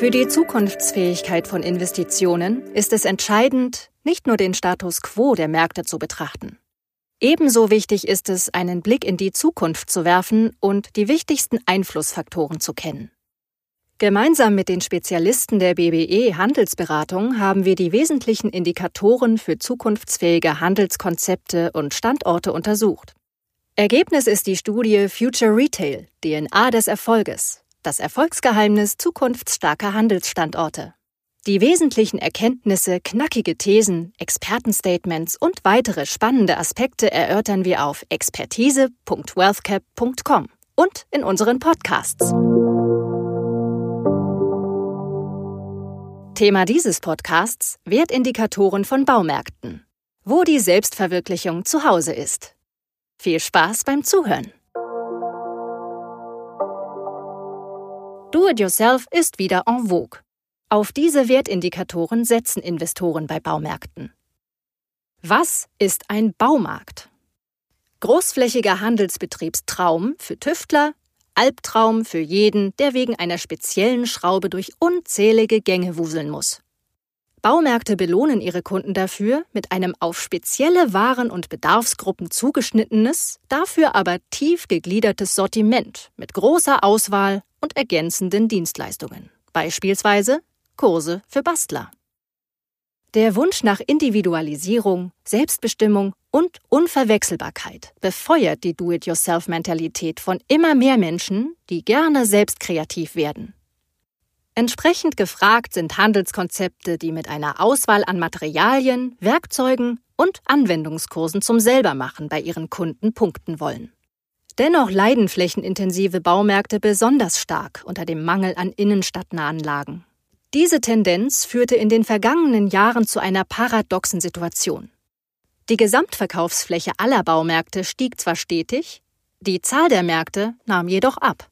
Für die Zukunftsfähigkeit von Investitionen ist es entscheidend, nicht nur den Status quo der Märkte zu betrachten. Ebenso wichtig ist es, einen Blick in die Zukunft zu werfen und die wichtigsten Einflussfaktoren zu kennen. Gemeinsam mit den Spezialisten der BBE Handelsberatung haben wir die wesentlichen Indikatoren für zukunftsfähige Handelskonzepte und Standorte untersucht. Ergebnis ist die Studie Future Retail, DNA des Erfolges, das Erfolgsgeheimnis zukunftsstarker Handelsstandorte. Die wesentlichen Erkenntnisse, knackige Thesen, Expertenstatements und weitere spannende Aspekte erörtern wir auf expertise.wealthcap.com und in unseren Podcasts. Thema dieses Podcasts Wertindikatoren von Baumärkten. Wo die Selbstverwirklichung zu Hause ist. Viel Spaß beim Zuhören. Do-it-yourself ist wieder en vogue. Auf diese Wertindikatoren setzen Investoren bei Baumärkten. Was ist ein Baumarkt? Großflächiger Handelsbetriebstraum für Tüftler, Albtraum für jeden, der wegen einer speziellen Schraube durch unzählige Gänge wuseln muss. Baumärkte belohnen ihre Kunden dafür mit einem auf spezielle Waren und Bedarfsgruppen zugeschnittenes, dafür aber tief gegliedertes Sortiment mit großer Auswahl und ergänzenden Dienstleistungen, beispielsweise Kurse für Bastler. Der Wunsch nach Individualisierung, Selbstbestimmung und Unverwechselbarkeit befeuert die Do-it-yourself-Mentalität von immer mehr Menschen, die gerne selbst kreativ werden. Entsprechend gefragt sind Handelskonzepte, die mit einer Auswahl an Materialien, Werkzeugen und Anwendungskursen zum Selbermachen bei ihren Kunden punkten wollen. Dennoch leiden flächenintensive Baumärkte besonders stark unter dem Mangel an innenstadtnahen Lagen. Diese Tendenz führte in den vergangenen Jahren zu einer paradoxen Situation. Die Gesamtverkaufsfläche aller Baumärkte stieg zwar stetig, die Zahl der Märkte nahm jedoch ab.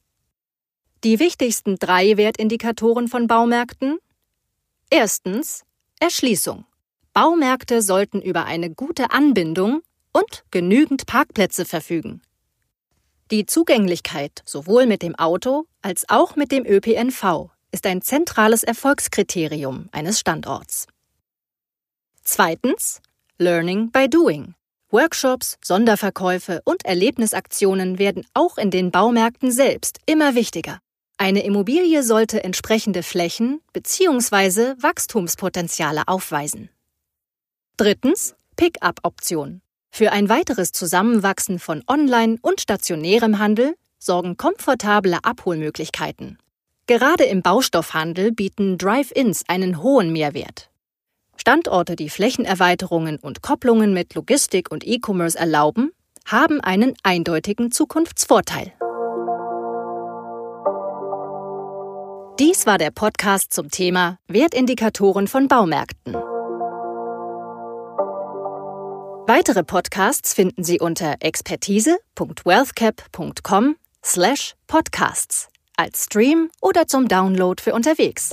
Die wichtigsten drei Wertindikatoren von Baumärkten? Erstens Erschließung. Baumärkte sollten über eine gute Anbindung und genügend Parkplätze verfügen. Die Zugänglichkeit sowohl mit dem Auto als auch mit dem ÖPNV ist ein zentrales Erfolgskriterium eines Standorts. Zweitens Learning by Doing. Workshops, Sonderverkäufe und Erlebnisaktionen werden auch in den Baumärkten selbst immer wichtiger. Eine Immobilie sollte entsprechende Flächen bzw. Wachstumspotenziale aufweisen. Drittens Pick-up-Option. Für ein weiteres Zusammenwachsen von Online- und stationärem Handel sorgen komfortable Abholmöglichkeiten. Gerade im Baustoffhandel bieten Drive-ins einen hohen Mehrwert. Standorte, die Flächenerweiterungen und Kopplungen mit Logistik und E-Commerce erlauben, haben einen eindeutigen Zukunftsvorteil. Dies war der Podcast zum Thema Wertindikatoren von Baumärkten. Weitere Podcasts finden Sie unter expertise.wealthcap.com/podcasts als Stream oder zum Download für unterwegs.